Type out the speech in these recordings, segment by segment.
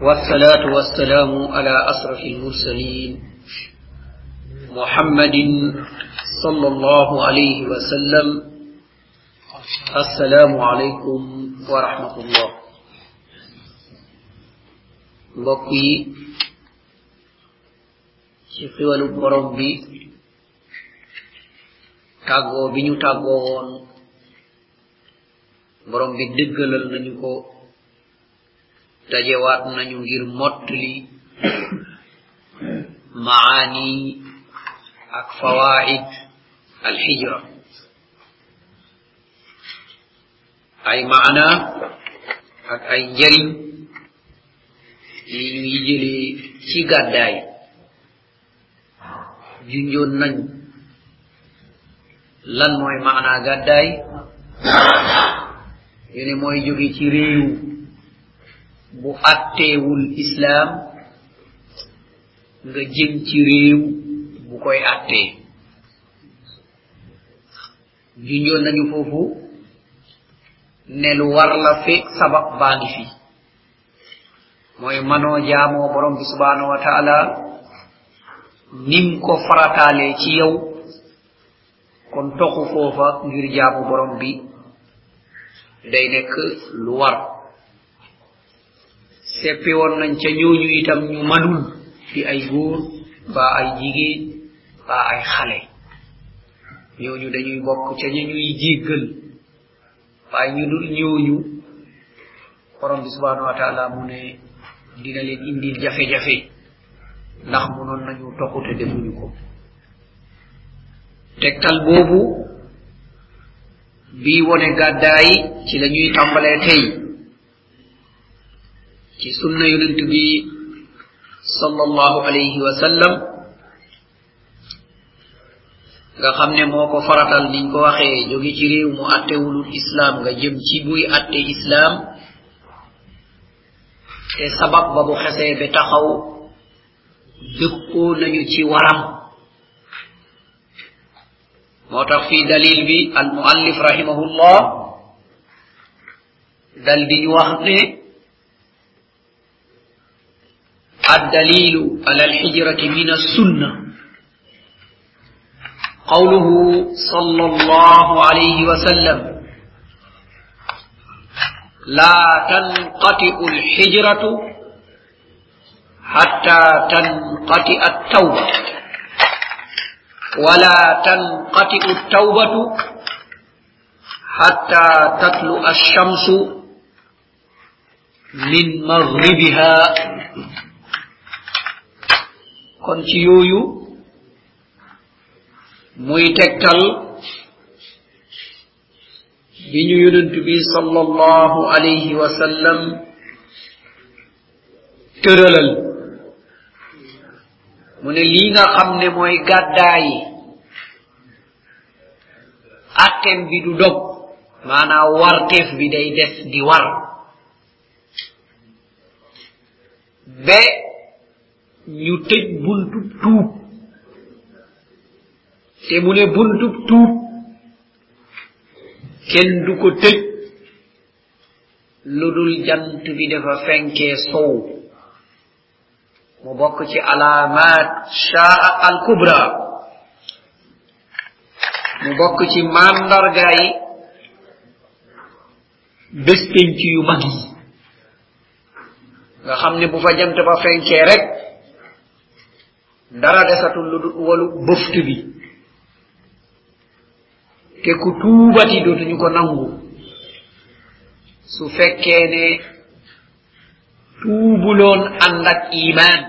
والصلاة والسلام على أشرف المرسلين محمد صلى الله عليه وسلم. السلام عليكم ورحمة الله. بقي ci xiwalu borom bi tàggoo bi ñu tàggoo woon dajewaat nañu ngir mottali maani ak fawaid alhijra. Ay maana ak ay njariñ yi ñuy jële ci gàddaay. Junjoon nañu lan mooy maana gàddaay. Ñu ne mooy jóge ci réew. bu àtteewul islaam nga jëm ci réew bu koy àttee junjoon nañu foofu ne lu war la fi sabab baa ngi fi. Mooy manoo jaamoo borom bi subhanahu wa taala nim ko farataalee ci yow kon toxu foofa ngir jaamu borom bi. Day nekk lu war. seppi woon nañ ca ñooñu itam ñu manul di ay góor ba ay jigéen ba ay xale. Ñooñu dañuy bokk ca ña ñuy jéggal. Waaye ñu dul ñooñu borom bi subhanahu wa taala mu ne dina leen indil jafe-jafe ndax munoon nañu toxu te defuñu ko. Tegtal boobu bii wone gàddaayi ci la ñuy tàmbalee tey. ci sunna yonent bi sallallahu alayhi wa sallam nga xam ne moo ko faratal niñ ko waxee jóge ci réew mu attewulul islaam nga jëm ci buy atte islaam te sabab ba bu xesee ba taxaw dëppoo nañu ci waram. Moo tax fii dalil bi al muallif rahimahullah dal di ñu wax ne الدليل على الحجرة من السنة. قوله صلى الله عليه وسلم لا تنقطع الحجرة حتى تنقطع التوبة. ولا تنقطع التوبة حتى تطلع الشمس من مغربها. kon ci yooyu muy tegtal bi ñu yonent bi sallallahu alayhi wa sallam tëralal. Mu ne lii nga xam ne mooy gàddaayi attem bi du dog maanaa warteef bi day des di war. Be ñu tëj buntub tuub. Te mu ne buntub tuub kenn du ko tëj lu dul jant bi dafa fenkee sow mu bokk ci alaamaat shaa al kubra. Mu bokk ci mandargaay bés penc yu mag nga xam ne bu fa jant ba fenkee rek dara desatul lu dul walu bëft bi te ku tuubati dootuñu ko nangu. Su fekkee ne tuubuloon ànd ak iman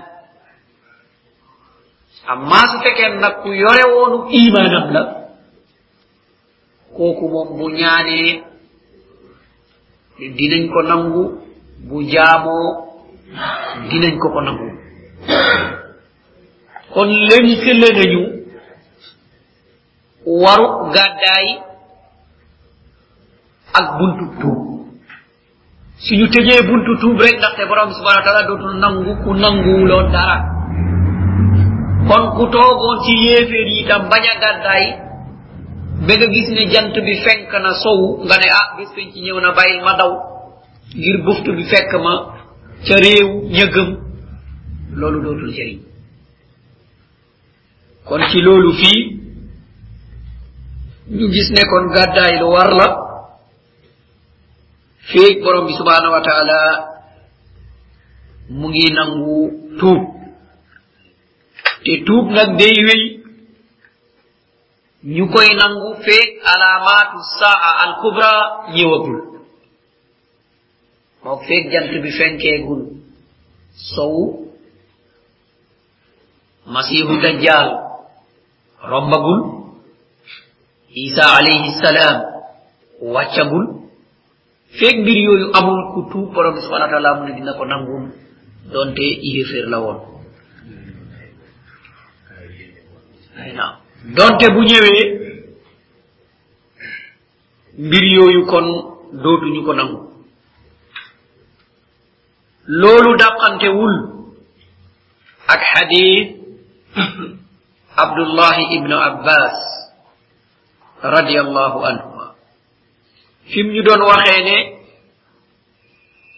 amma su fekkee nag ku yore woonu imaanam la kooku moom bu ñaanee dinañ ko nangu bu jaamoo dinañ ko ko nangu. Kon lënkale nañu waru gàddaay ak buntu tuub suñu tëjee buntu tuub rek ndaxte borom subhanahu wa taala dootul nangu ku nanguwuloon dara kon ku toogoon ci yéeféer yi itam bañ a gàddaay ba nga gis ne jant bi fenk na sow nga ne ah bis penc ñëw na bàyyil ma daw ngir buftu bi fekk ma ca réew ña gëm. Loolu dootul jëriñ. kon ci loolu fii ñu gis ne kon gàddaay lu war la. Feeg borom bi subhanahu wa taala mu ngi nangu tuub. Te tuub nag day wéy. Ñu koy nangu feeg alaamaatu saa al kubra ñëwagul. Moog feeg jant bi fenkeegul. Sow masihu dajjal rombagul isa alayhi salam wàccagul feeg mbir yooyu amul ku tuub borom bi subhana taala mu ne dina ko nangul donte yéeféer la woon ay naam donte bu ñëwee mbir yooyu kon dootuñu ko nangu loolu dàqantewul ak xadis عبد الله ابن عباس رضي الله عنهما فيم ني دون واخيني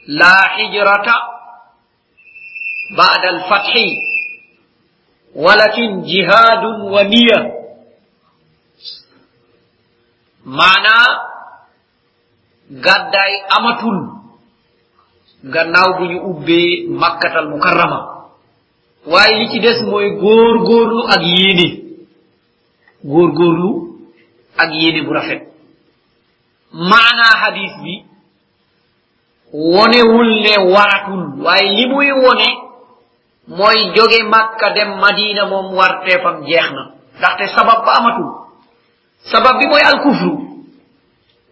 لا هجرة بعد الفتح ولكن جهاد ونية معنى gàddaay amatul gannaaw bu ñu مكة المكرمة waaye li ci des mooy góor góorlu ak yéene. Góor góorlu ak yéene bu rafet. Maanaa hadis bi wonewul ne waratul waaye li muy wone mooy jóge makka dem madina moom warteefam jeex na. Ndaxte sabab ba amatul. Sabab bi mooy alkufru.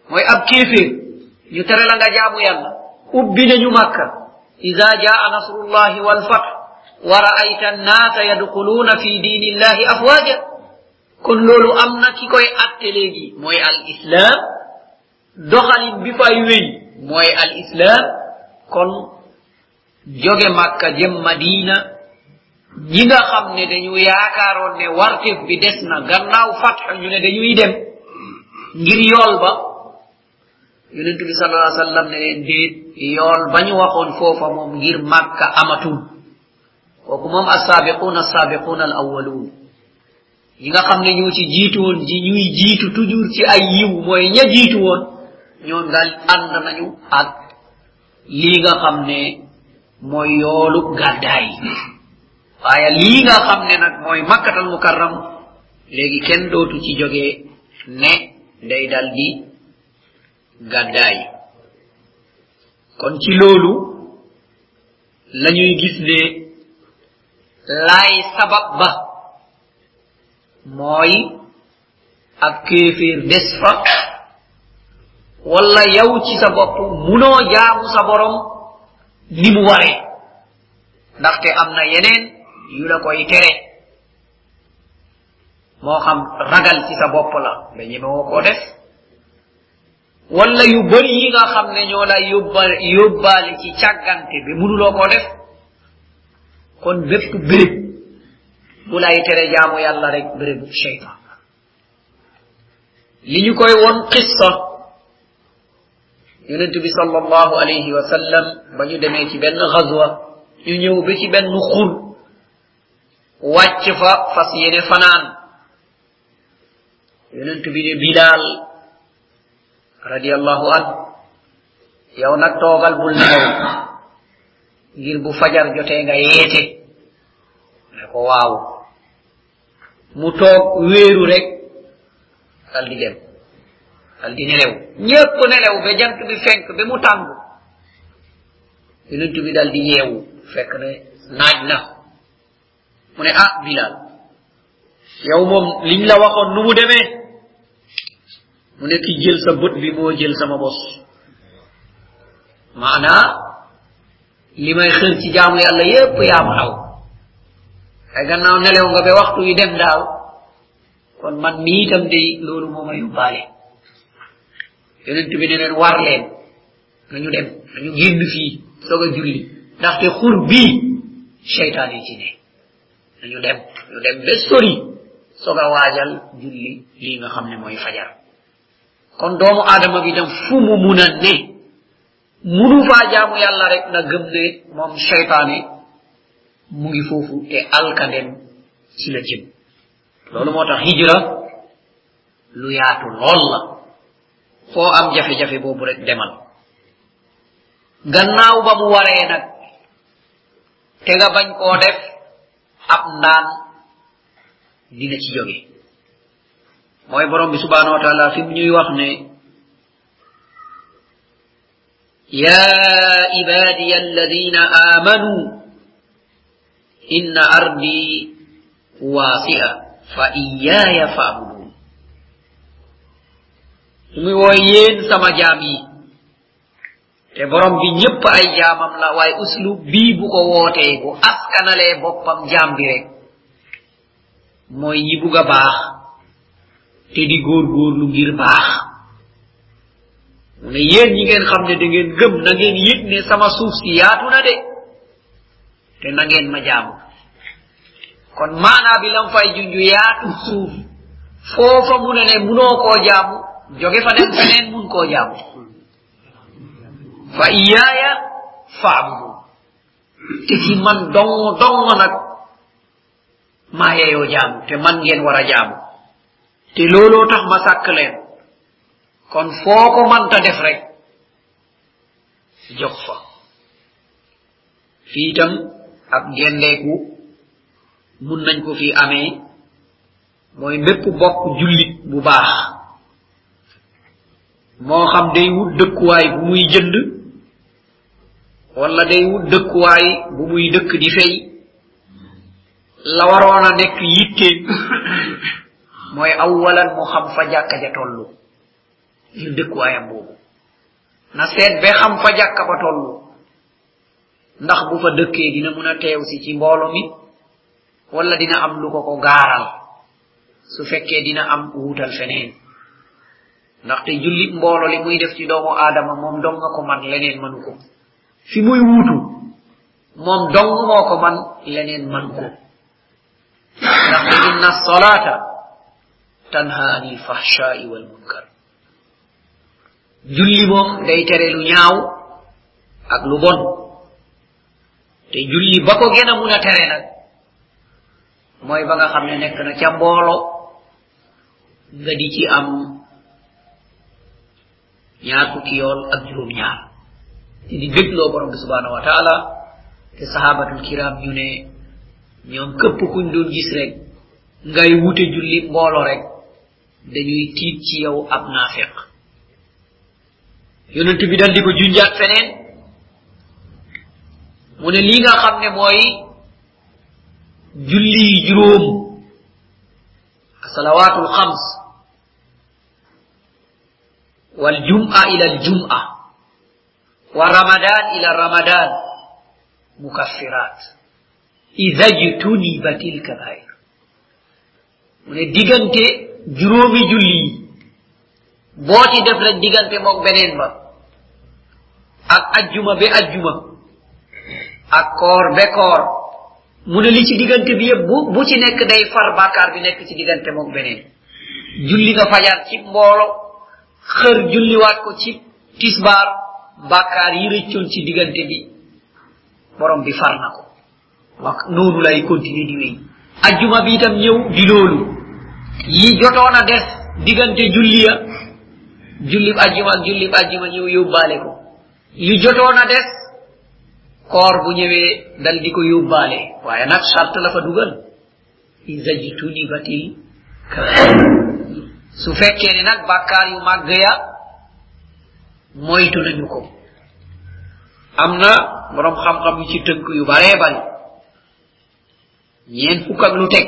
Mooy ab kéeféer. Ñu tere la nga jaamu yàlla. Ubbi nañu makka. Ida jaa nasrullahi walfatx ورأيت الناس يدخلون في دين الله أفواجا. كلولو أمنكي كوي أتليجي موي الإسلام دخل بفايوي موي الإسلام كن joge makka jem madina. ñi nga xam ne dañu yaakaaroon ne wartif bi des na gannaaw fatx ñu ne dañuy dem. ngir yool ba. Yonentu bi sala sallam ne leen déet yool ba ñu waxoon foofa moom ngir màkka amatul. kooku moom assabiquna assabiquna al awaluun ñi nga xam ne ñoo ci jiitu woon ji ñuy jiitu toujours ci ay yiw mooy ña jiitu woon ñoom daal ànd nañu ak lii nga xam ne mooy yoolu gàddaay waaye lii nga xam ne nag mooy makkatal mukarram léegi kenn dootu ci jógee ne day dal di gàddaay. Kon ci loolu lañuy gis ne laay sabab ba mooy ab kéeféer des fa wala yow ci sa bopp munoo jaamu sa borom ni mu waree ndaxte am na yeneen yu la koy tere. Moo xam ragal ci sa bopp la da ñemewoo koo def. Wala yu bari yi nga xam ne ñoo la yóbba yóbbaale ci càggante bi munuloo koo def kon bépp béréb bu lay tere jaamu yàlla rek bérébu cheytan li ñu koy won qissa yonent bi sallallahu alayhi wa sallam ba ñu demee ci benn xazwa ñu ñëw ba ci benn xur wàcc fa fas yene fanaan yonent bi ne bilaal radiallahu an yow nag toogal bul nelaw ngir bu fajar jotee nga yeete. Ne ko waaw. Mu toog wéeru rek dal di dem. Dal di nelew. Ñépp nelew ba jant bi fenk ba mu tàng. Yonent bi dal di yeewu fekk ne naaj na. Mu ne ah bilal yow moom liñ la waxoon nu mu demee? Mu ne ki jël sa bët bi moo jël sama bos. Maanaa li may xër ci jaamu yàlla yépp yaa ma raw. ay gannaaw nelew nga ba waxtu yi dem daal kon man mii itam day loolu moo ma yóbbaale. yonent bi ne leen war leen. nañu dem nañu génn fii soog a julli. ndaxte xur bii cheytaan yi ci ne. nañu dem ñu dem ba sori soog a waajal julli lii nga xam ne mooy fajar. kon doomu aadama bi dem fu mu mun a ne munu faa jaamu yàlla rek na gëm ne moom cheytaane mu ngi foofu te alkandem ci la jëm. Loolu moo tax hijra lu yaatu lool la. Foo am jafe-jafe boobu rek demal. Gannaaw ba mu waree nag te nga bañ koo def ab ndaan dina ci jóge. Mooy borom bi subhanahu wa taala fi mu ñuy wax ne يا عبادي الذين آمنوا إن أرضي واسعة فإياي فاعبدون muy wooy yéen sama jaam yi te borom bi ñëpp ay jaamam la waaye uslub bii bu ko wootee bu askanalee boppam jaam bi rek mooy ñi bugg a baax te di góor góorlu ngir baax mu ne ñi ngeen xam ne da ngeen gëm na ngeen yëg ne sama suuf si yaatu na de te na ngeen ma jaamu kon maanaa bi lam fay junju yaatu suuf foofa mu ne ne munoo koo jaamu joge fa dem feneen mun koo jaamu fa iyaaya faabudu te ci man dong dong nag maa yeyoo jaamu te man ngeen war a te looloo tax ma sàkk kon foo ko manta def rek jox fa. Fii itam ab gendeeku mun nañ ko fi amee mooy mépp bokk jullit bu baax. Moo xam day wut dëkkuwaay bu muy jënd wala day wut dëkkuwaay bu muy dëkk di fey. La waroon a nekk yitte mooy awalan mu xam fa jàkka ja tollu. Ngir dëkkuwaayam boobu. Na seet ba xam fa jàkka ba tollu ndax bu fa dëkkee dina mun a si ci mboolo mi wala dina am lu ko ko gaaral. Su fekkee dina am wuutal feneen. Ndaxte jullit mboolo li muy def ci doomu aadama moom dong nga ko man leneen manu ko. Fi muy wuutu moom dong moo man leneen man ko. Ndaxte inna solata tanha anil fahshai wal munkar julli moom day tere lu ñaaw ak lu bon. Te julli ba ko gën a mun a tere ba nga xam ne nekk na ca mboolo nga di ci am ñaar fukki yool ak juróom ñaar te di dégloo borom subhanahu wa taala te sahabatul kiram ñu ne ñoom këpp kuñ doon gis rek ngay wute julli mboolo rek dañuy tiit ci yow ab naafiq yonent bi dal di ko junjaat feneen mu ne lii nga xam ne mooy julli juróom salawatul xams والجمعة إلى الجمعة ورمضان إلى رمضان مكفرات إذا اجتنبت الكبائر من ديغانتي جرومي جولي بوتي دef rek digante mok benen ba ak aljuma be aljuma ak koor be koor. Mu ne li ci digante bi yëpp bu bu ci nekk day far bàkkaar bi nekk ci digante mok beneen. Julli nga fajar ci mboolo xër julliwaat ko ci tisbaar bàkkaar yi rëccoon ci diggante bi borom bi far na ko. Wax noonu lay continuer di wéy. Ajjuma bi itam ñëw di loolu. Yi jotoon a des diggante julli ya jullib ajjuma ak jullib ajjuma ñëw yóbbaale ko li jotoon a des koor bu ñëwee dal di ko yóbbaale. Waaye nag charte la fa dugal. Isa jitunibatil su fekkee ne nag bàkkaar yu màgg ya moytu nañu ko. Am na borom xam-xam yu ci tënk yu baree bari. Ñeen fukk ak lu teg.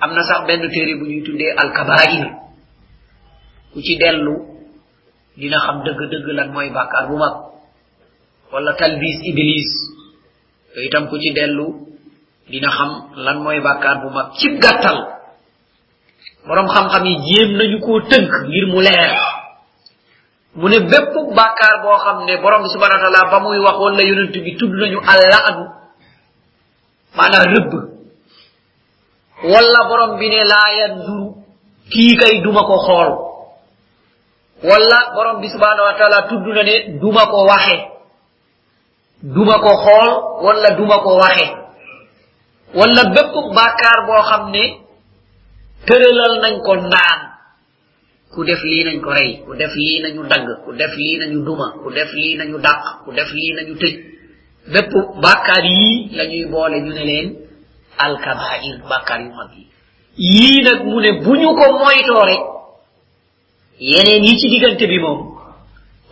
Am na sax benn téere bu ñuy tuddee alkabair ku ci dellu dina xam dëgg-dëgg lan mooy bàkkaar bu mag. Wala talbis iblis yooyu itam ku ci dellu dina xam lan mooy bàkkaar bu mag ci gàttal. Borom xam-xam yi jéem nañu koo tënk ngir mu leer. Mu ne bépp bàkkaar boo xam ne borom subhanahu wa taala ba muy wax wala yonent bi tudd nañu allaanu maanaam rëbb. Wala borom bi ne laa yanzuru kii kay duma ko xool walla borom bi subhanahu wa taala tudd na ne duma ko waxe. Duma ko xool walla duma ko waxe. Walla bépp bàkkaar boo xam ne tëralal nañ ko naan. Ku def lii nañ ko rey ku def lii nañu dagg ku def lii nañu duma ku def lii nañu dàq ku def lii nañu tëj. Bépp bàkkaar yii la ñuy boole ñu ne leen alkabair bàkkaar yu mag yi. Yii nag mu ne bu ñu ko moytoo rek yeneen yi ci diggante bi moom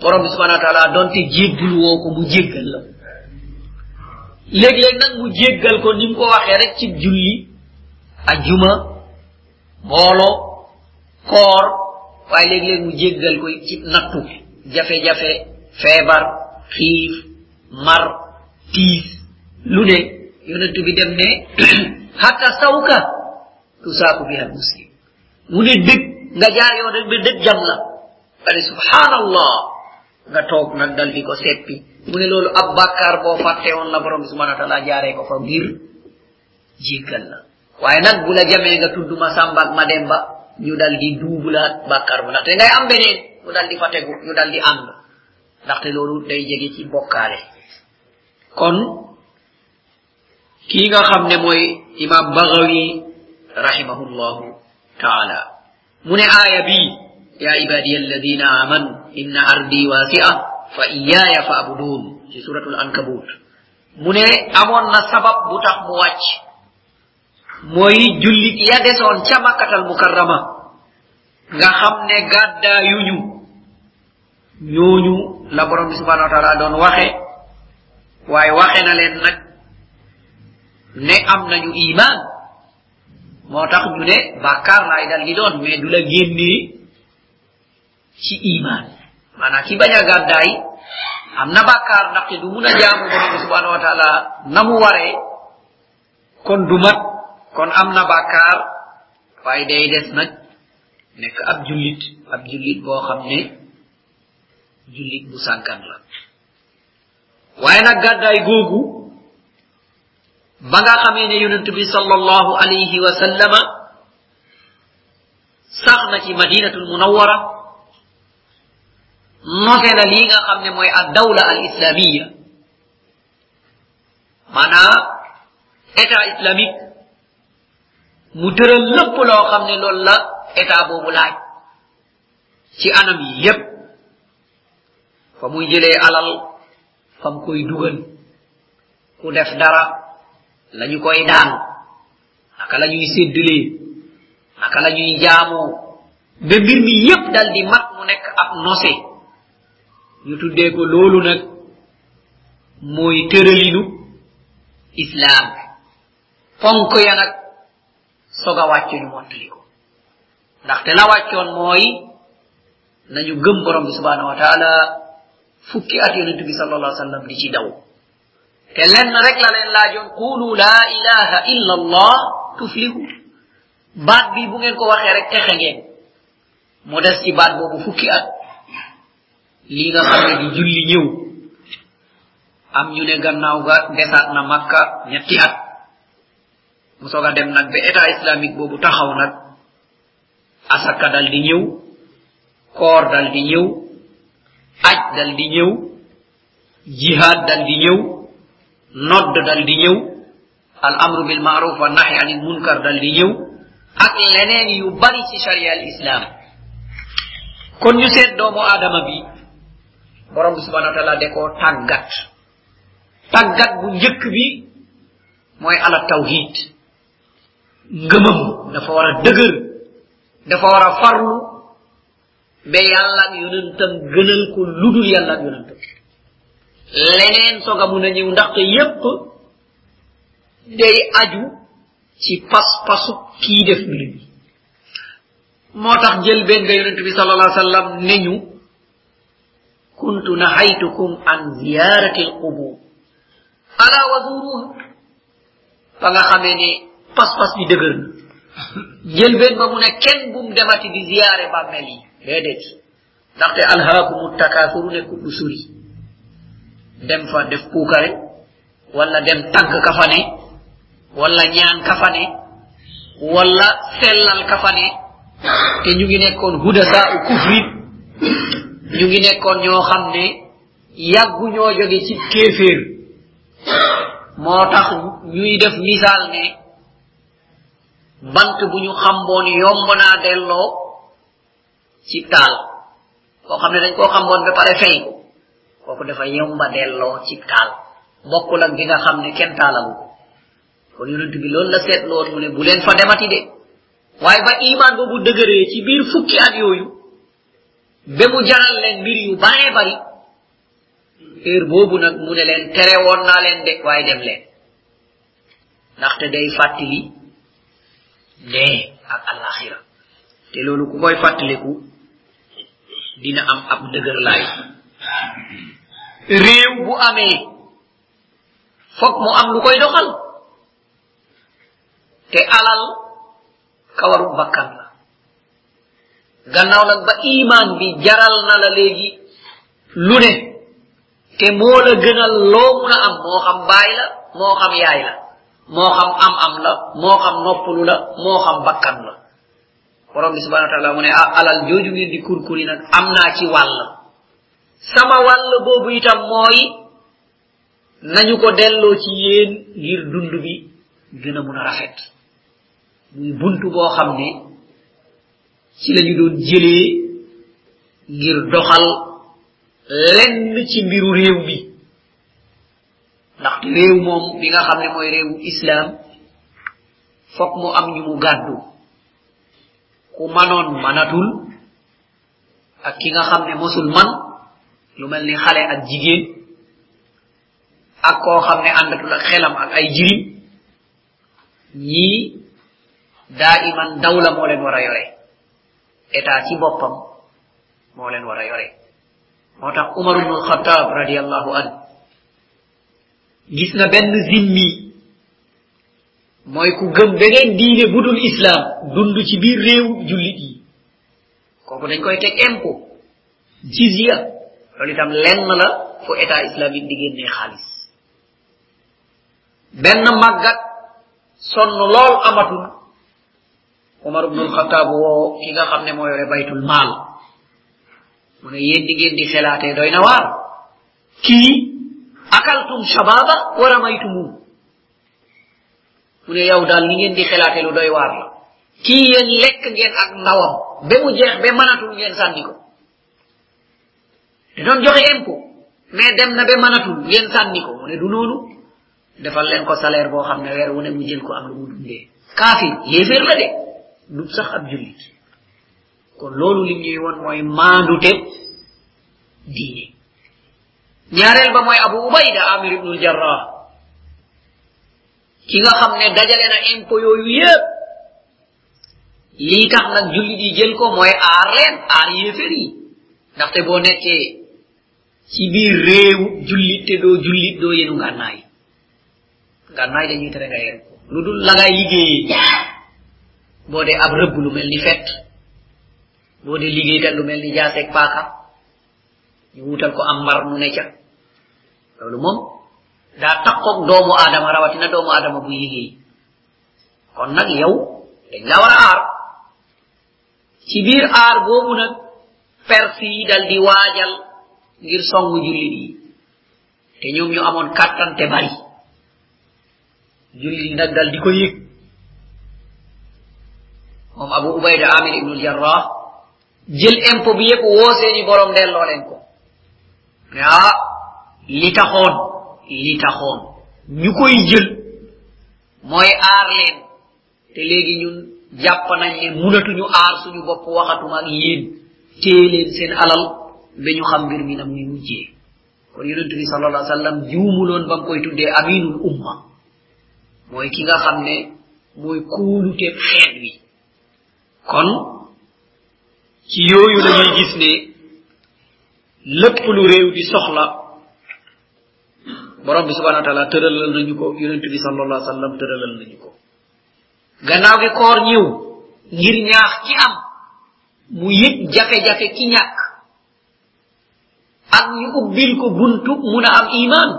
borom bi subhanahu wa taala donte jéggul woo ko mu jéggal la léeg-léeg nag mu jéggal ko ni mu ko waxee rek ci julli ajjuma mboolo koor waaye léeg-léeg mu jéggal ko ci nattu jafe-jafe feebar xiif mar tiis lu ne yonentu bi dem ne hatta sawka tusaaku biha muslim mu ne dëgg nga jaayoɗo ɓirde jamna ɓaɗi subhanallah nga took naggal ɗi ko seppi. Mune lolu aboubacar bo fatte on la borom subhana taala jaare ko fa ngir jigal la waye nag bula jamenga tudduma sambak mademba ñu daldi duubula bakkar bu ndaxte ngay am beneen mu daldi fa tegu ñu daldi ànd. Ndaxte loolu day jege ci bokkaale. Kon kii nga xam ne mooy imam bagawi rahimahullahu taala mu ne aaya bii ya ibadiya alladina amanu inna ardi wasi'a fa iyaya fa abudun ci suratul ankabut. Mu ne amoon na sabab bu tax mu wàcc mooy jullit ya desoon ca makkatal mukarrama nga xam ne gàddaayuñu ñooñu la borom bi subhanahu wa taala doon waxe. Waaye waxe na leen nag ne am nañu iman moo tax ñu ne bàkkaar laay dal di doon mais du la génnee ci iman maanaam ki bañ a gàddaay am na du mun a jaamu borom subhanahu wa taala. Na mu waree kon du mat kon am na bàkkaar waaye day des nag nekk ab jullit ab jullit boo xam ne jullit bu sànkan la waaye nag gàddaay googu ba nga xamee ne yonent bi sallallahu alayhi wa sallama sax na ci madinatul munawwara note na lii nga xam ne mooy ad dawla al islamiya maanaa état islamique mu tëral lépp loo xam ne loolu la état boobu laaj ci anam yi yépp fa muy jëlee alal fam koy dugal ku def dara lañu koy daan naka la ñuy naka la ñuy jaamoo ba mbir mi yépp dal di mat mu nekk ab nose ñu tuddee ko loolu nag mooy tëralinu islam. Fonk ya nag soga wàcc ñu mottali ko ndaxte la wàccoon mooy nañu gëm borom bi subhanahu wa taala. Fukki at yonent bi sallallahu alayhi wa sallam di ci daw te lenn rek la leen laajoon qulu la ilaha illa allah tuflihu baat bi bu ngeen ko waxee rek texe ngeen mu des ci baat boobu fukki at lii nga xam di julli am ñu ne gannaaw ga na makka ñetti at mu soog a dem nag ba état islamique boobu taxaw nag asaka dal di ñëw koor dal di ñëw aj dal di ñëw jihad dal di ñëw nodd dal di ñëw al amru bil ma'ruf wa nahy anil munkar dal di ñëw ak leneen yu bari ci sharia al islam kon ñu seet doomu aadama bi borom bi subhanahu wa taala de koo tàggat tàggat bu njëkk bi mooy ala tawhid ngëmam dafa war a dëgër dafa war a farlu ba yàlla ak yonentam gënal ko ludul yàlla ak yonentam leneen soog a mun a ñëw ndaxte yépp day aju ci pas-pasu kii def mbir bi. moo tax jël benn nga yonent bi sal allah sallam ne ñu kuntu nahaytukum an ziyarati alqubur ala wa zuruha ba nga xamee ne pas-pas bi dëgër na. Jël benn ba mu ne kenn bum demati di ziyaare bàmmeel yi. Déedéet. Ndaxte alhaakumu takaasuru ne du suri. Dem fa def puukare wala dem tagg kafane wala ñaan kafane wala sellal kafane te ñu ngi nekkoon hudasa u kufri ñu ngi nekkoon ñoo xam ne yàggu ñoo jóge ci kéeféer. Moo tax ñuy def misaal ne bant bu ñu xamboon yomb naa ci taal. Koo xam dañ koo xamboon ba pare fay ko kooku dafa yomba delloo ci taal. Bokkul ak gi nga xam ne kenn taalagu kon yonent bi loolu la seetloo mu ne bu leen fa demati de. Waaye ba iman boobu dëgëree ci biir fukki at yooyu ba mu jaral leen mbir yu baree bari heure boobu nag mu ne leen tere woon naa leen de waaye dem leen. Ndaxte day fàttali dee ak alaxira te loolu ku koy fàttaliku dina am ab dëgër laay réew bu amee fokk mu am lu koy doxal. Te alal kawaru bakkan la. Gannaaw nag ba iman bi jaral na la léegi lu ne. Te moo la gënal loo mun a am. Moo xam baay la moo xam yaay la. Moo xam am am la moo xam noppalu la moo xam bakkan la. Borom bi subhanahu wa taala mu ne ah alal jooju ngeen di kurkuri nag am naa ci wàll sama wàll boobu itam mooy nañu ko delloo ci yéen ngir dund bi gën a mun a rafet. Muy bunt boo xam ne ci lañu doon jëlee ngir doxal lenn ci mbiru réew mi. Ndaxte réew moom bi nga xam ne mooy réewu islaam fokk mu am ñu mu gàddu. Ku manoon manatul ak ki nga xam ne mosul man lu mel ni xale ak jigéen. Ak koo xam ne ak xelam ak ay jirim ñii daa iman dawla moo leen war a yore. Ci boppam moo leen war a yore. Umar ibnu alxataab radiallahu an gis na benn zimmi. Mooy ku gëm beneen diine budul islam dund ci biir réew jullit yi. Kooku dañ koy teg impôt. Jizya loolu itam lenn la fu état islamique di génnee xaalis. Benn màggat sonn lool amatul. Umar ibnu alxataab woo ki nga xam ne moo yore baytul maal. Mu ne yéen di ngeen di xelaatee doy na waar. Kii akaltum shababa wa ramaytumu. Mu ne yow daal ni ngeen di xelaate lu doy waar la. Kii yéen lekk ngeen ak ndawam. Ba mu jeex ba mënatul ngeen sànni e noon joxe en mais dem na ba manatul ngeen sànni ko. Mu ne du noonu. Defal leen ko salaire boo xam ne weer wu ne mu jël ko am lu mu dundee. Kaafir yéeféer la de. Du sax ab jullit. Kon loolu lim ñuy woon mooy maandute diine. Ñaareel ba mooy abu ubayda amir ibnul jarrah. Ki nga xam ne dajale na impo yooyu yépp. Lii tax nag jullit yi jël ko mooy aar leen aar yéefér yi. Ndaxte boo nekkee ci biir réew jullit te doo jullit doo yenu ngànnaay ngànnaay dañuy tere nga yenu lu dul la ngay liggéeyee boo dee ab rëbb lu mel ni fett boo dee liggéey tan lu mel ni jaaseeg paaka ñu wutal ko am mbar mu ne ca loolu moom daa takkoog doomu aadama rawatina doomu aadama buy liggéey kon nag yow dañ la war a ci biir aar boobu nag perse yi dal di waajal ngir songu jullit yi. Te ñoom ñu amoon kàttan te bari. Jullit yi nag dal di ko yëg. Moom abu ubayda amir ibnu jarrah jël impo bi yépp woo seeni borom delloo leen ko. Ne ah li taxoon li taxoon. Ñu koy jël. Mooy aar leen. Te léegi ñun jàpp nañ ne munatuñu aar suñu bopp waxatuma ak yéen. Téye leen seen alal. Ba ñu xam mbir mi nag muy mujjee kon yonent bi sal allah sallam juumuloon ba koy tuddee aminul umma mooy ki nga xam ne mooy kuulute xeet wi kon ci yooyu la ñuy gis ne lépp lu réew di soxla borom bi subhanahu wa taala tëralal nañu ko yonent bi sallallahu alayhi wasallam tëralal nañu ko gannaaw gi koor ñëw ngir ñaax ci am mu yëg jafe-jafe ki ñàkk ak ñu ubbil ko buntu mun am iman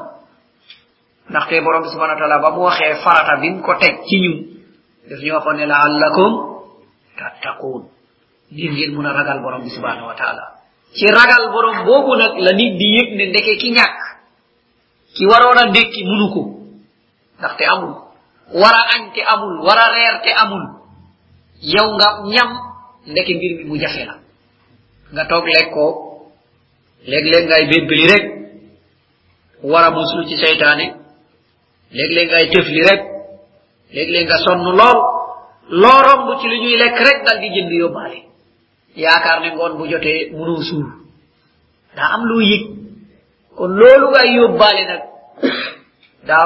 ndaxte borom bi subhanahu wa taala ba mu waxee farata bi mu ko teg ci ñun daf ñu waxoon ne laallakum tattaquun ngir ngeen mun a ragal borom bi subhanahu wa taala. Ci ragal borom boobu nag la nit di yëg ne ndeke ki ñàkk. Ki waroon a ndékki munu ko. Ndaxte amul. War a añ te amul war a reer te amul. Yow nga ñam ndeke mbir mi mu jafe la. Nga toog lekkoo léeg-léeg ngay bébbili rek war a muslu ci seytaane. Léeg-léeg ngay tëfli rek léeg-léeg nga sonn lool. Loo romb ci li ñuy lekk rek dal di jënd yóbbaale. Yaakaar ne ngoon bu jotee munoo suur. Daa am loo yëg. Kon loolu ngay yóbbaale nag. Daa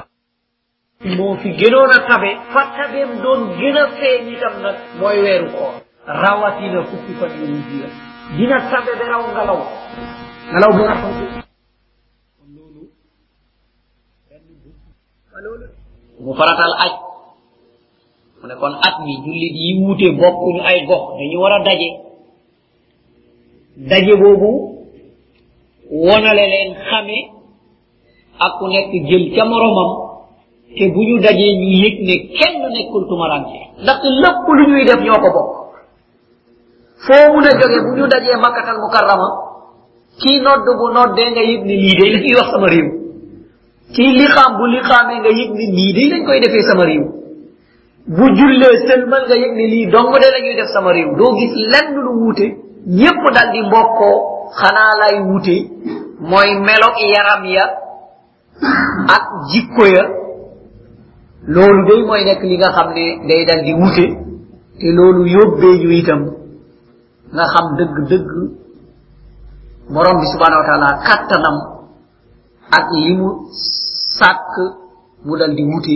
moo fi gënoon a tabe. Fa tabeem doon gën a feeñ itam nag mooy weeru koor. Rawatina fukki fan yu mujj dina tabe ba raw ngalaw ngalaw bu rafet mu faratal aj mu ne kon at mi jullit yi wuute bokkuñu ay gox dañu war a daje. Daje boobu wonale leen xame ak ku nekk jël ca moromam te bu ñu dajee ñu yëg ne kenn nekkul tumarante ndaxte lépp lu ñuy def ñoo ko bokk foo mun a jóge bu ñu dajee makkatal mukarrama kii nodd bu noddee nga yëg ne lii day la ñuy wax sama réew kii liqaam bu liqaamee nga yëg ne lii day lañ koy defee sama réew bu jullee sëlmal nga yëg ne lii dong de la ñuy def sama réew doo gis lenn lu wuute ñépp dal di mbokkoo xanaa lay wuute mooy melok yaram ya ak jikko ya loolu day mooy nekk li nga xam ne day dal di wute te loolu yóbbee ñu itam nga xam dëgg borom bi subhanahu wa taala kattanam ak li mu sàkk mu dal di wute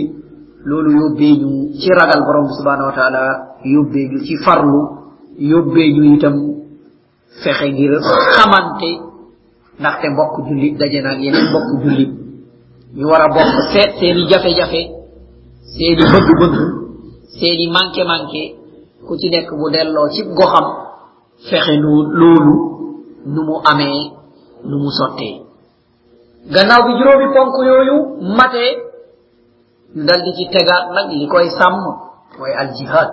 loolu yóbbee ñu ci ragal borom bi subhanahu wa taala yóbbee ñu ci farlu yóbbee ñu itam fexe ngir xamante ndaxte mbokk jullit daje naag yeneen mbokk jullit. Ñu war a bokk seet seeni jafe-jafe seeni bëgg-bëgg seeni manqué manqué ku ci nekk mu delloo ci goxam fexe nu loolu nu mu amee nu mu sottee gannaaw bi juróomi ponk yooyu matee ñu dal di ci tegaat nag li koy sàmm mooy aljihad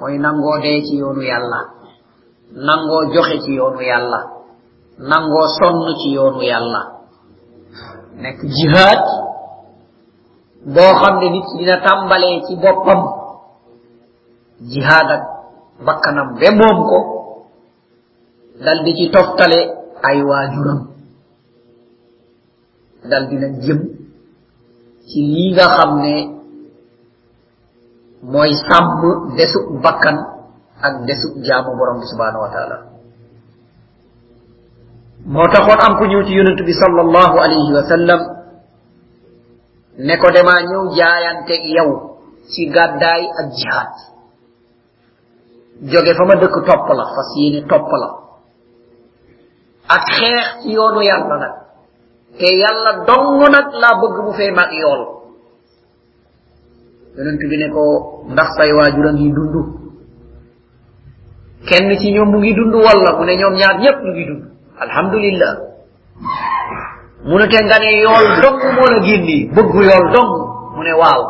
mooy nangoo dee ci yoonu yàlla nangoo joxe ci yoonu yàlla nangoo sonn ci yoonu yàlla. Nekk jihad boo xam ne nit dina tàmbalee ci boppam. Jihad ak bakkanam be moom ko. dal di ci toftale ay waajuram. Dal dina jëm ci lii nga xam ne mooy sàmm desub bakkan ak desub jaamu borom bi subhanahu wa taala. Moo taxoon am ku ñëw ci yonent bi sal allahu alayhi wa sallam ne ko demaa ñëw jaayanteeg yow ci gàddaay ak jihaad. Joge fa ma dëkk topp la fas yéene topp la. Ak xeex ci yoonu yàlla nag. Te yàlla dong nag laa bëgg mu fee mag yool. Yonent bi ne ko ndax say waajur a ngi kenn ci ñoom mu ngi dund walla mu ne ñoom ñaar ñépp ñu ngi dund? Alhamdulillah. Mu ne te nga ne yool dong moo la génni bëgg yool dong. Mu ne waaw.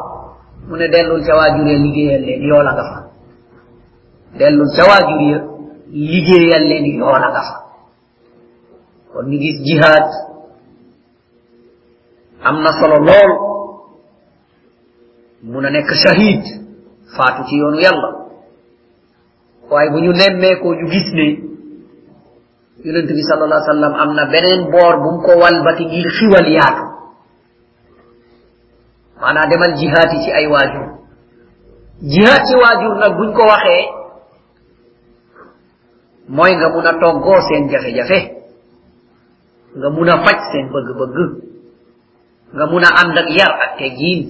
Mu ne ca waajur ya liggéeyal leen yoola nga fa. Ca waajur ya liggéeyal leen yoola nga fa kon ñu gis jihaad am na solo lool mun a nekk shahid faatu ci yoonu yàlla waaye bu ñu nemmeekoo ñu gis ne yonent bi sallallahu alayhi wasallam am na beneen boor bu mu ko walbati ngir xiwal yaatu maanaa demal jihaati ci ay waajur jihaat ci waajur nag buñ ko waxee mooy nga mun a toggoo seen jafe-jafe nga mun a faj seen bëgg-bëgg nga mun a ànd ak yar ak tegiin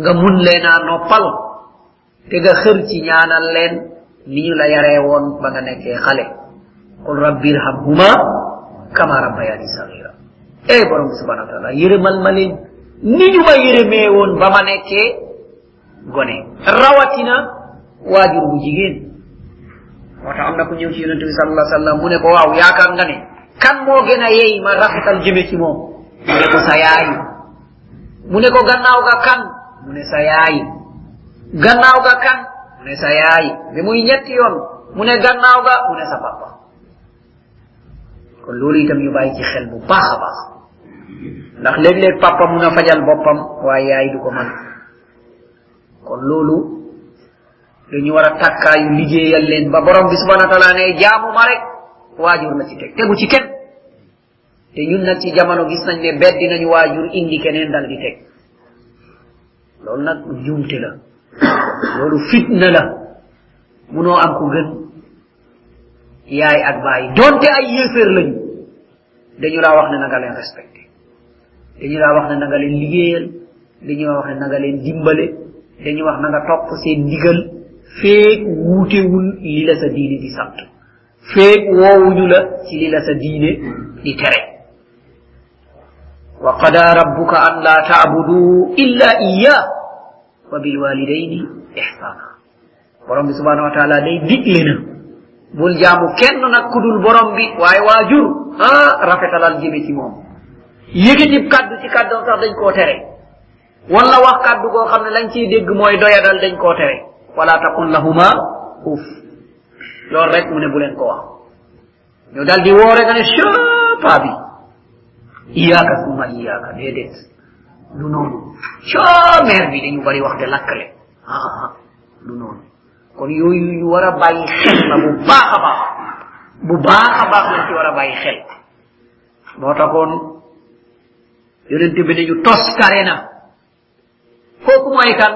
nga mun leen a noppal te nga xër ci ñaanal leen ni ñu la yaree woon ba nga nekkee xale qul rabbi irhamhuma kama rabbayani eh borom subhanahu wa taala yërëmal ma leen ni ñu ma yërëmee woon ba ma nekkee gone. Rawatina waajur bu jigéen moo tax am na ku ñëw ci yonente bi sallallahu alayhi wasallam mu ne ko waaw yaakaar nga ne kan moo gën a yey ma rafetal jëme ci moom mu ne ko sa yaay mu ne ko gannaaw ga kan mu ne sa yaay gannaaw ga kan mu ne sa yaay bi muy ñetti yoon mu ne gannaaw ga mu sa papa kon loolu itam ñu bàyyi ci xel bu baax a baax ndax léeg-léeg papa mun a fajal boppam waaye yaay du ko man. Kon loolu dañu war a takkaayu liggéeyal leen ba borom bi taala ne jaamu ma rek waajur la ci teg tegu ci kenn te ñun nag ci jamono gis nañ ne beddi nañu waajur indi keneen dal di teg loolu nag jumte la. Loolu fitna la. Munoo am ku gën. Yaay ak bàyyi donte ay yéeféer lañu. Dañu laa wax ne na nga leen respecté. Dañu laa wax ne na nga leen liggéeyal. Dañu wax ne na nga leen dimbale. Dañu wax na nga topp seen ndigal. Feek wuutewul li la sa diine di sant feek la ci li la sa diine di tere. Wa qada rabbuka an la tabudu illa iya wa bilwalidayni ihsana borom bi subhanahu wa taala day digle na bul jaamu kenn nag kudul borom bi waaye waajur ah rafetalal jëme ci moom. Yëkkatib kaddu ci kàddoom sax dañ koo tere. Wala wax kaddu goo xam ne lañ ciy dégg mooy doyadal dañ koo tere. Wala taqul lahuma uf loolu rek mu ne bu leen ko wax. Ñu daal di woore nga ne copaa bi iyaaka suma iyaaka déedéet. Du noonu. Coo coomeer bi dañu bari wax de lakkale aa ah, ah, ah. du noonu. Kon yooyu ñu war a bàyyi xel la bu baax a baax. Bu baax a baax lañ ci war a bàyyi xel. Moo taxoon yonente bi nañu toskare na. Kooku mooy kan?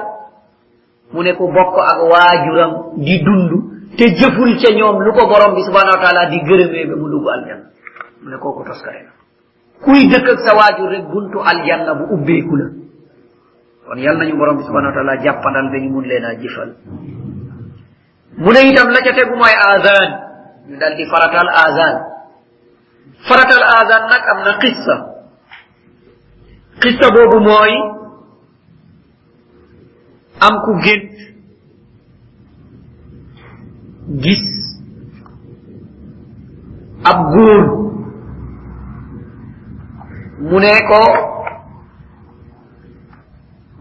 Mu ne ko bokk ak waajuram di dund te jëful ca ñoom lu ko borom bi subhanahu wa taala di gërëmee ba mu dugg aljanna mu ne kooku toskare na kuy dëkk ak sa waajur rek buntu aljanna bu ubbeeku la kon yal nañu borom bi subhanahu wa taala jàppandal ba ñu mun leen a mu ne itam la ca tegu mooy azan. Ñu dal di faratal azan. Faratal azan nag am na qissa. Qissa boobu mooy am ku gént gis ab buur. Mu ne ko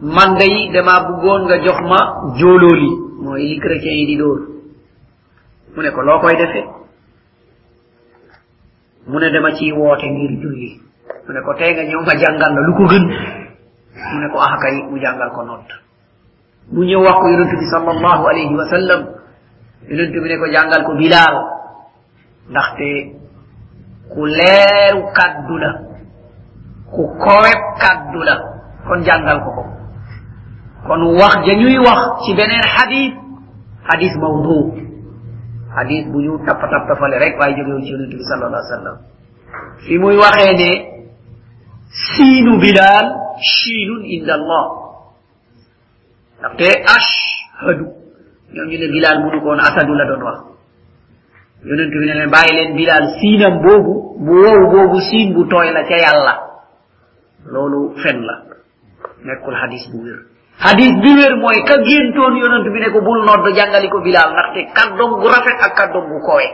man day dama buggoon nga jox ma joolooli mooy li chrétien yi di dóor. Mu ne ko loo koy defe mu ne dama ciy woote ngir julli. Mu ne ko tey nga ñëw ma jàngal la lu ko gën. Mu ne ko ah kay mu jàngal ko nodd mu ñëw wax ko yonentu bi sal allahu alayhi wa sallam. Yonent bi ne ko jàngal ko bilaal ndaxte ku leeru kaddu la ku koweb kaddu la kon jàngal ko ko kon wax ja ñuy wax ci beneen hadith hadith mawdu hadith bu ñu tappa tappa fale rek waaye jógewu ci yonent bi sallallahu alayhi wa sallam fi muy waxee ne siinu bilaal shiinun allah ndaxte ashhadu ñoom ñu ne bilaal mënu koon asadu la doon wax yonent bi ne leen bàyyi leen bilaal siinam boobu bu wow boobu siin bu tooy la ca yàlla loolu fen la nekkul hadis bu wér hadis bi wér mooy ka géntoon yonent bi ne ko bul nodd jàngali ko bilaal ndaxte kàddoom gu rafet ak kàddoom gu kowe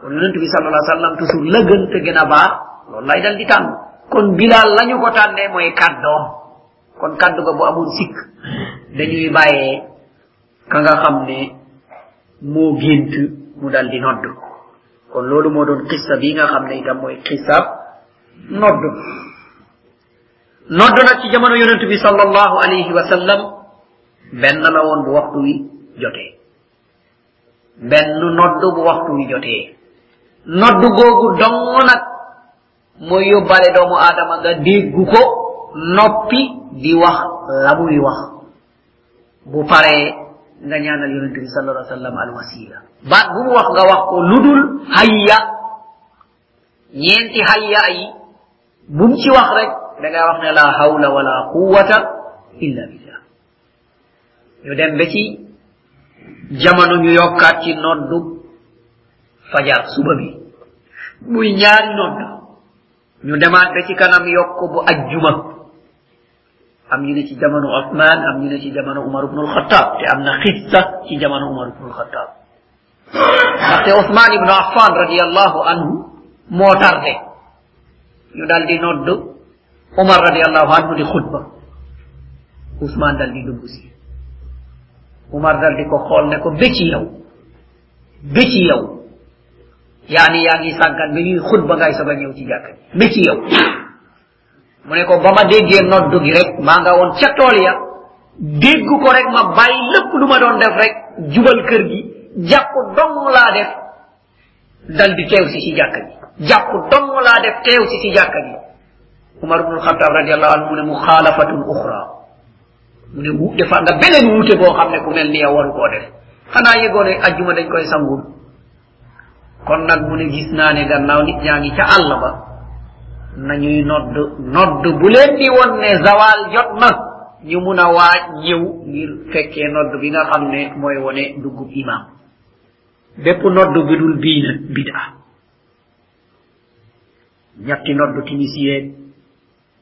kon yonent bi sallallahu alayhi wa sallam toujours la gën te gën a baax loolu lay dal di tànn kon bilaal lañu ko tànnee mooy kàddoom kon kàddu ga bu amul sikk dañuy bàyyee ka nga xam ne moo gént mu dal di nodd kon loolu moo doon xissa bi nga xam ne itam mooy xissab nodd nodd nag ci jamono yonent bi sallallahu alayhi wa sallam benn la woon bu waxtu wi jotee. Benn nodd bu waxtu wi jotee. Nodd googu dong nag mooy yóbbale doomu aadama nga déggu ko noppi di wax la muy wax. Bu paree nga ñaanal yonente bi sallallahu alayhi wa sallam al wasila baat bu mu wax nga wax ko ludul hayya. Ñeenti hayya yi bu mu ci wax rek da ngaa wax ne la hawla wala quwata illa billah. Ñu dem ba ci jamono ñu yokkaat ci noddu fajar suba bi. Muy ñaari nodd ñu demaat ba ci kanam yokk bu ajjuma. Am ñu ne ci jamono Othman am ñu ne ci jamono Umar ibn al-Khattab te am na xissa ci jamono Umar ibn al-Khattab ndaxte Othman ibn Affan radiyallahu anhu moo tardé ñu dal di nodd Umar radiyallahu anhu di xutba Ousmane dal di dugg si Umar dal di ko xool ne ko bëcci yow bëcci yow yaa ngi sàggan ba ñuy xutba ngay soog a ñëw ci jàkk ba ci yow mu ne ko ba ma déggee noddu gi rek maa nga woon ca tool ya. Dégg ko rek ma bàyyi lépp lu ma doon def rek jubal kër gi. Jàpp dong laa def dal di teew si si jàkk ji. Jàpp dong laa def teew si si jàkk ji. Umar bnul xataab radiallahu anhu mu ne muxaalafatun uxra mu ne mu defa nga beneen wuute boo xam ne ku mel ni yow waru koo def. Xanaa yëgoo ne ajjuma dañ koy sangul. Kon nag mu ne gis naa ne gannaaw nit ñaa ngi ca àll ba. nañuy nodd nodd bu leen di won ne zawal jot na. Ñu mun a waaj ñëw ngir fekkee nodd bi nga xam ne mooy wone duggub imam bépp nodd bi dul bii nag bida. Ñetti nodd timisiyee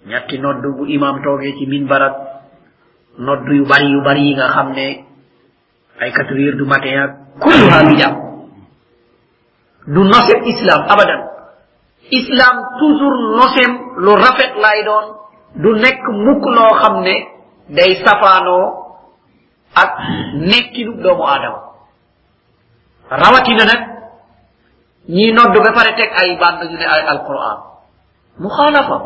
ñetti nodd bu imam toogee ci min barat nodd yu bari yu bari yi nga xam ne ay quatre heures du matin ak kulluha bida du noset islam abadan. islam toujours nosem lu rafet lay doon. Du nekk mukk loo xam ne day safaanoo ak nekkinu doomu aadama. Rawatina nag ñii nodd ba pare teg ay bànd ñu ne ay alquran mu xaalafa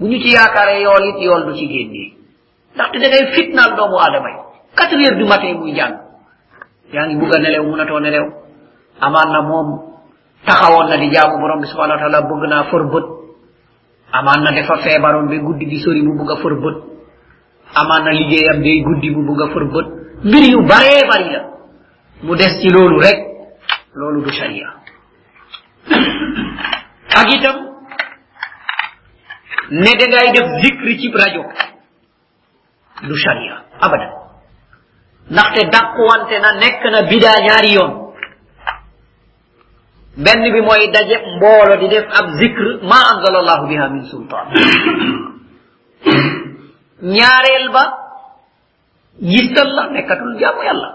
bu ñu ci yaakaaree yool it yool du ci génnee ndaxte da ngay fitnaal doomu aadama yi. Quatre heures du matin muy jàng. Yaa ngi bugg a nelew munatoo nelew amaan na moom taxawoon na di jaamu borom bi subhanahu wa taala bëgg naa bët amaan na dafa feebaroon ba guddi gi sori mu bugg a fër bët amaan na liggéeyam day guddi mu bugg a fër bët mbir yu baree bari la mu des ci loolu rek loolu du sharia. Ak itam ne da ngay def zikri ci rajo du sharia. Abadan. Ndaxte dàquwante na nekk na bidaa ñaari yoon benn bi mooy daje mboolo di def ab zikr ma anzala allahu biha min sultan ñaareel ba gistal la nekkatul jaamu yàlla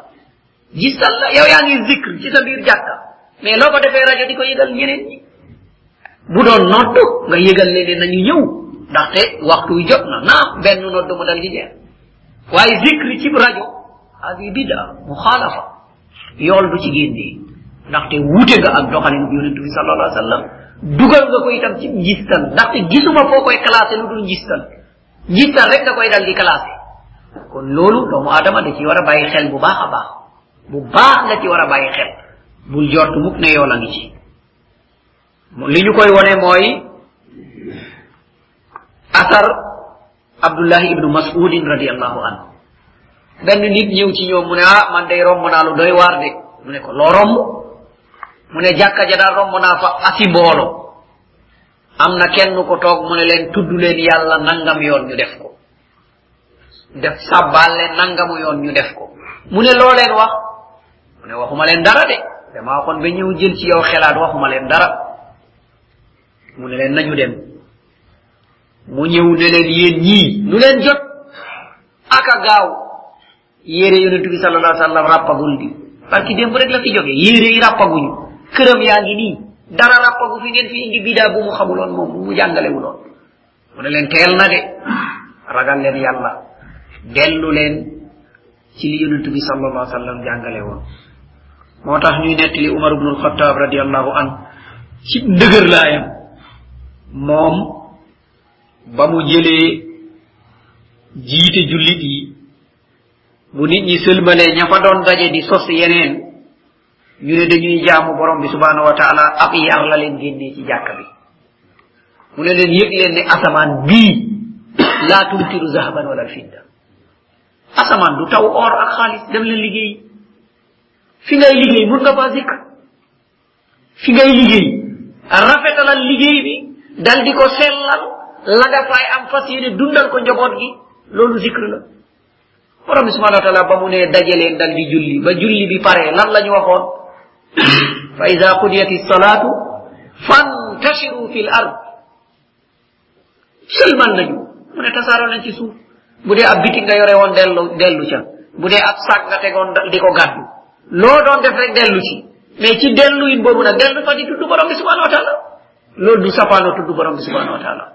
gistal la yow yaa ngi zikr ci sa biir jàkka mais loo ko defee rajo di ko yëgal ñeneen ñi bu doon nodd nga yëgal leen nañu ñëw ndaxte waxtu wi jot na naam benn nodd mu dal di jeex waaye zikr ci rajo hadi bida muxaalafa yool du ci génnee ndaxte wuute nga ak doxalin bi yonent bi sallallahu alayhi wa sallam dugal nga ko itam ci njistal ndaxte gisuma foo koy classé lu dul njistal njistal rek nga koy dal di classé kon loolu doomu aadama da ci war a xel bu baax a baax bu baax nga ci war a xel bul jort ne yool a ngi ci li ñu koy wone mooy asar abdullahi ibnu masudin radiallahu anhu. Benn nit ñëw ci ñoom mu ne ah man day romb naa doy waar de. Mu ne ko loo romb mu ne jàkka ja daal romb naa fa asi mboolo. Am na kenn ko toog mu ne leen tudd leen yàlla nangam yoon ñu def ko. Def sàbbaal leen nangamu yoon ñu def ko. Mu ne loo wax? Mu waxuma leen dara de. Dama waxoon ba ñëw jël ci yow xelaat waxuma leen dara. Mu ne leen nañu dem. Mu ñëw ne leen yéen ñii lu leen jot? Aka gaaw. Yére yonentu bi sallallahu alayhi wa sallam rappagul di. Parce que rek la fi jóge yére yi rappaguñu këram yaa ngi nii dara rappagu fi ngeen fi indi bidaa bu mu xamuloon moom bu mu jàngalewuloon mu ne leen teel na de ragal leen yàlla dellu leen ci li yonentu bi sallallahu alayhi wa sallam jàngale woon moo tax ñuy nettali umar ibnu alxataab radiallahu an. Ci ndëgër laayam moom ba mu jëlee jiite jullit yi bu nit ñi sëlmalee ña fa doon daje di sos yeneen ñu ne dañuy jaamu borom bi subhanahu wa taala ab yar la leen génnee ci jàkk bi. Mu ne leen yëg leen ne asamaan bii laa tumtiru zahaban wala fidda. Asamaan du taw or ak xaalis dem leen liggéey fi ngay liggéey mun nga faa fi ngay liggéey liggéey bi dal di ko sellal la nga fay am fas yéene dundal ko njaboot gi loolu zikr la. Borom subhanahu wa taala ba mu ne dajaleen dal di julli ba julli bi pare lan la فإذا قضيت الصلاة فانتشروا في الأرض. سلما نجو. من تسارو نجي سوف بودي أبيتين غا يوري وان ديلو ديلو شا. بودي أبساق غا تيغون ديكو غادو. لو دون دفرق ديلو شي. مي تي ديلو ين بوبنا ديلو فاجي تدو برام سبحانه وتعالى. لو دو سفانو تدو برام سبحانه وتعالى.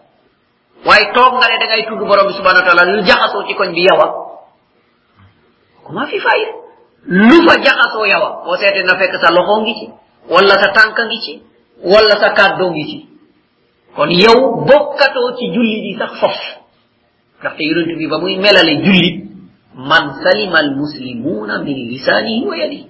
واي توم غالي دغاي تدو برام سبحانه وتعالى. لجحسو تيكون بيا وقت كما في فائده lu fa jaxasoo yawa boo seete na fekk sa loxo ngi ci wala sa tànka ngi ci wala sa kàddoo ngi ci kon yow bokkatoo ci julli di sax fof ndaxte yonent bi ba muy melale jullit man salima al muslimuna min lisanihi wa yadihi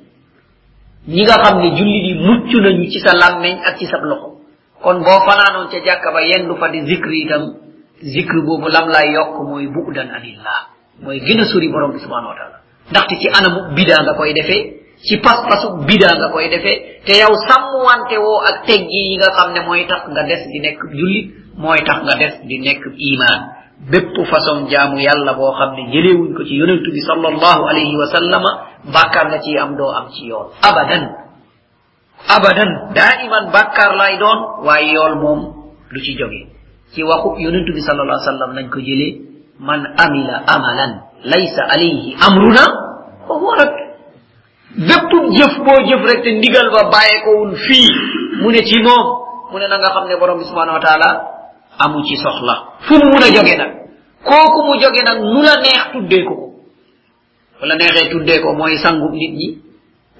ñi nga xam ne julli di mucc nañu ci sa làmmeñ ak ci sa loxo kon boo fanaanoon ca jàkka ba yendu fa di zikri itam zikri boobu lam lay yokk mooy bu'dan anillah mooy gën a sori borom bi subhanahu wa taala ndaxte ci anamu bida nga koy defee ci pas-pasu bida nga koy defee te yow sàmmwante woo ak teggi yi nga mooy tax nga des di nekk julli mooy tax nga des di nekk iman. Bépp façon jaamu yàlla boo xam ne jëleewuñ ko ci yonentu bi sallallahu alayhi wa sallama bàkkaar nga ci am doo am ci yoon. Abadan. Abadan. Daiman bàkkaar lay doon waaye yool moom du ci jóge ci waxu yonentu bi sallallahu alayhi wa sallam nañ ko man amila amalan laysa alayhi amruna fa huwa rad bépp jëf boo jëf rek te ndigal ba bàyyeekowul fii mu ne ci moom mu ne na nga ne borom subhanahu wa taala amu ci soxla. Fu mu mun a jóge nag? Mu jóge nag nu la neex tuddee ko bu la neexee tuddee ko mooy sangu nit ñi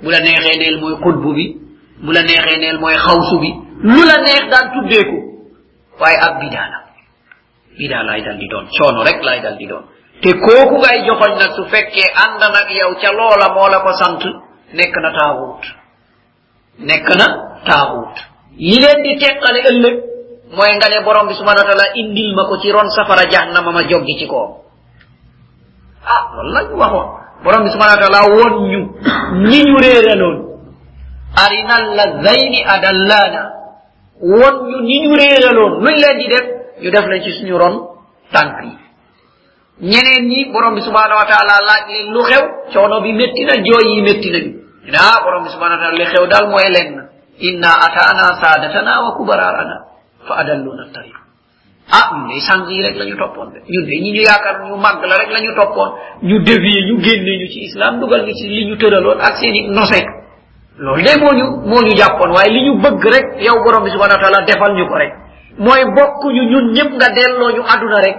bu la neexee neel mooy xutbu bi bu la neexee neel mooy xawsu bi lu la neex daan tuddee ko. Waaye ab ɓiɗa laydal di doon coono rek laydal di doon te kooku ngay joxoñ nag su fekkee anndanak yow ca loola moo la ko sant nekk na taawut nekk na taawut yi leen di teqale ëllëg mooy nga ne borom bi subhana wa taala indil ma ko ci ron safara jahannama ma joggi ci koom. Ah loolu lañ waxoon. Borom bi subhana wa taala won ñu ñi ñu réeraloon. Arina la zayni adallana. Won ñu ñi ñu réeraloon. Luñ leen di def? Ñu def leen ci suñu ron tànk yi ñeneen ñi borom bi subhanahu wa taala laaj leen lu xew coono bi métti na jooy yi métti nañu. Ne ah borom bi subhanahu wa taala li xew lenn. Inna atana sadatana wa kubararana fa adalluna tariq ah ñun de sang yi rek la ñu toppoon de. Ñun de ñi ñu yaakaar ñu màgg la rek la ñu ñu ñu ci islam dugal ñu ci li ñu tëraloon ak seen i nosek loolu de moo ñu moo ñu jàppoon waaye li ñu bëgg rek yow borom bi subhanahu wa taala defal ñu ko rek mooy bokk ñu ñun ñëpp nga delloo ñu àdduna rek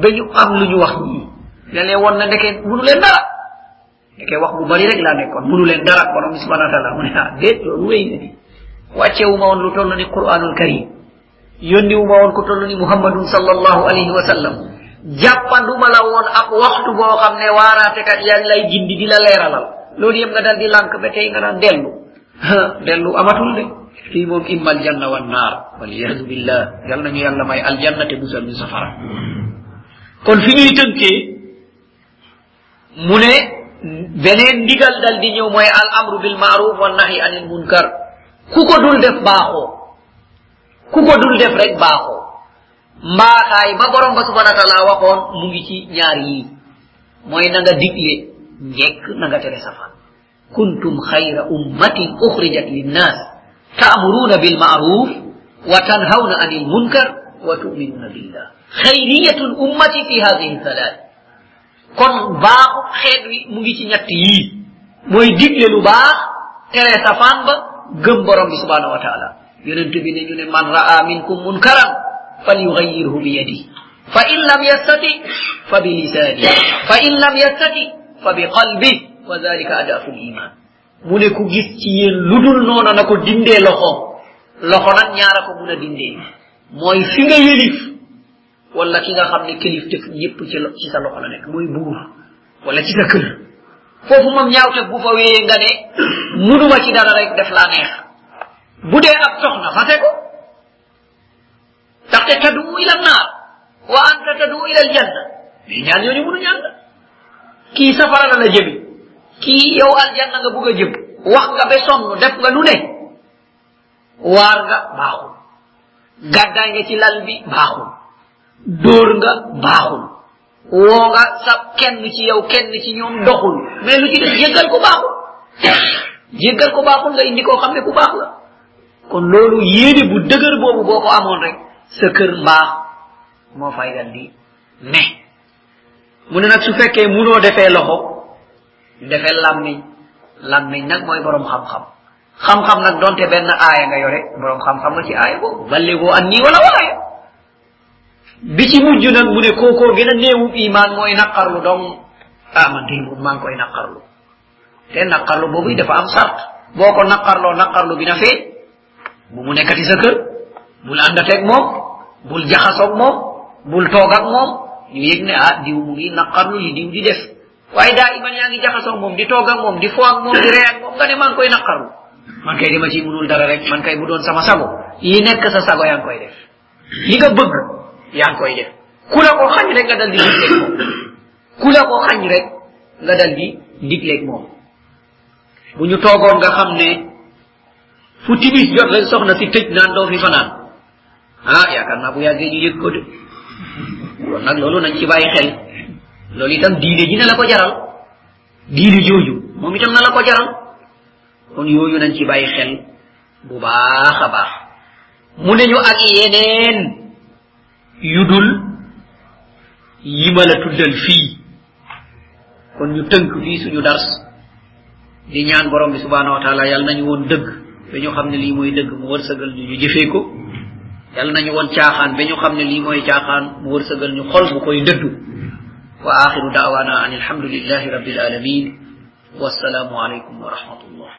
ba ñu am lu ñu wax ñii lelee woon na ndeke munu leen dara. Ndeke wax bu bari rek laa nekkoon munu leen dara borom bi subhanahu wa taala mu ne ah déet loolu wéy na ni wàccewuma woon lu toll ni qur'anul karim yónniwuma woon ku toll ni muhammadun sallallahu alayhi wa sallam. Jàppanduma la woon ab waxtu boo xam ne waaraatekat yaa ngi lay gindi di la leeralal. Loolu yëpp nga dal di lànk ba tey nga naan dellu. Dellu amatul de. fii moom imma aljanna wa naar. Waliyadu billah yal nañu yàlla may aljanna te musal ñu safara. Kon fi ñuy tënkee mu ne beneen ndigal dal di ñëw mooy al amru bil maaruf wa nahi anil munkar. Ku ko dul def baaxoo. Ku ko dul def rek baaxoo. Mbaaxaay ba borom ba subhana wa taala waxoon mu ngi ci ñaar yii. Mooy na nga digle njekk na nga tere safan kuntum xayra ummatin uxrijat linnas تأمرون بالمعروف وتنهون عن المنكر وتؤمنون بالله. خيرية الأمة في هذه الثلاث كن باق خير مجيش نتيي موي ديك لنو باق كري سفان سبحانه وتعالى. ينتبه نجون من رأى منكم منكرا فليغيره بيده فإن لم يستطع فبلسانه. فإن لم يستطع فبقلبه. وذلك أداء الإيمان. Mu ne ku gis ci yéen lu dul noona na ko dindee loxo. Loxo nag ñaara ko mun a dindee. Mooy fi nga yëlif wala ki nga xam ne kilif tëf ci ci sa loxo la nekk. Mooy buur wala ci sa kër. Foofu moom ñaawte bu fa wéyee nga ne munuma ci dara rek def laa neex. Bu dee ab soxna fase ko ndaxte tadu ila naar. Wa anta tadu ila aljanna. Mais ñaan ñooñu munu ñaan la kii safara la la kii yow aljanna nga bugg a jëm. Wax nga ba sonn def nga lu ne. Waar nga baaxul. Gàddaay nga ci lal bi baaxul. Dóor nga baaxul. Woo nga sa kenn ci yow kenn ci ñoom doxul. Mais lu ci def jéggal ko baaxul. Jéggal ko baaxul nga indi koo xam ne ku baax la. Kon loolu yéene bu dëgër boobu boo ko rek sa kër mbaax moo fay dal di ne. Mu ne nag su fekkee munoo defee loxo defee lammiñ lammiñ nag mooy borom xam-xam. Xam-xam nag donte benn aaya nga yore borom xam-xam nga ci aaya boobu. Balligoo an nii wala waaya. Bi ci mujj nag mu ne kookoo gën a néewub iman mooy naqarlu dong. Ah man day moom maa ngi koy naqarlu. Te naqarlu boobu dafa am sart. Boo ko naqarlu bi na fee bu mu nekkati sa kër bul àndateeg moom bul jaxasoog moom bul toog ak moom. Ñu yëg ne ah diw mu ngi naqarlu li diw di def waaye daa iman yaa ngi jaxasoog moom di toog ak moom di fo ak moom di ree ak moom nga ne koy naqarlu man kay dama ci munul dara rek man kay bu doon sama sago yi nekk sa sago yaa ngi koy def li nga bëgg yaa ngi koy def ku la ko xañ rek nga dal di digleeg moom ku la ko xañ rek nga dal di digleeg moom bu ñu nga xam ne fu timis jot rek soxna si tëj naan doo fi fanaan ah yaakaar naa bu yàggee ñu yëg ko de kon nañ ci bàyyi xel loolu itam diine ji na la ko jaral diine jooju moom itam na la ko jaral kon yooyu nañ ci bàyyi xel bu baax a baax mu ne ñu ak yeneen yudul. Yi ma la tuddal fii kon ñu tënk fii suñu dars. Di ñaan borom bi subhanahu wa taala yàlla nañu woon dëgg ba ñu xam ne lii mooy dëgg mu wërsëgal ñu ñu jëfee ko yàlla nañu woon caaxaan ba ñu xam ne lii mooy mu wërsëgal ñu xol bu koy dëddu وآخر دعوانا أن الحمد لله رب العالمين والسلام عليكم ورحمة الله.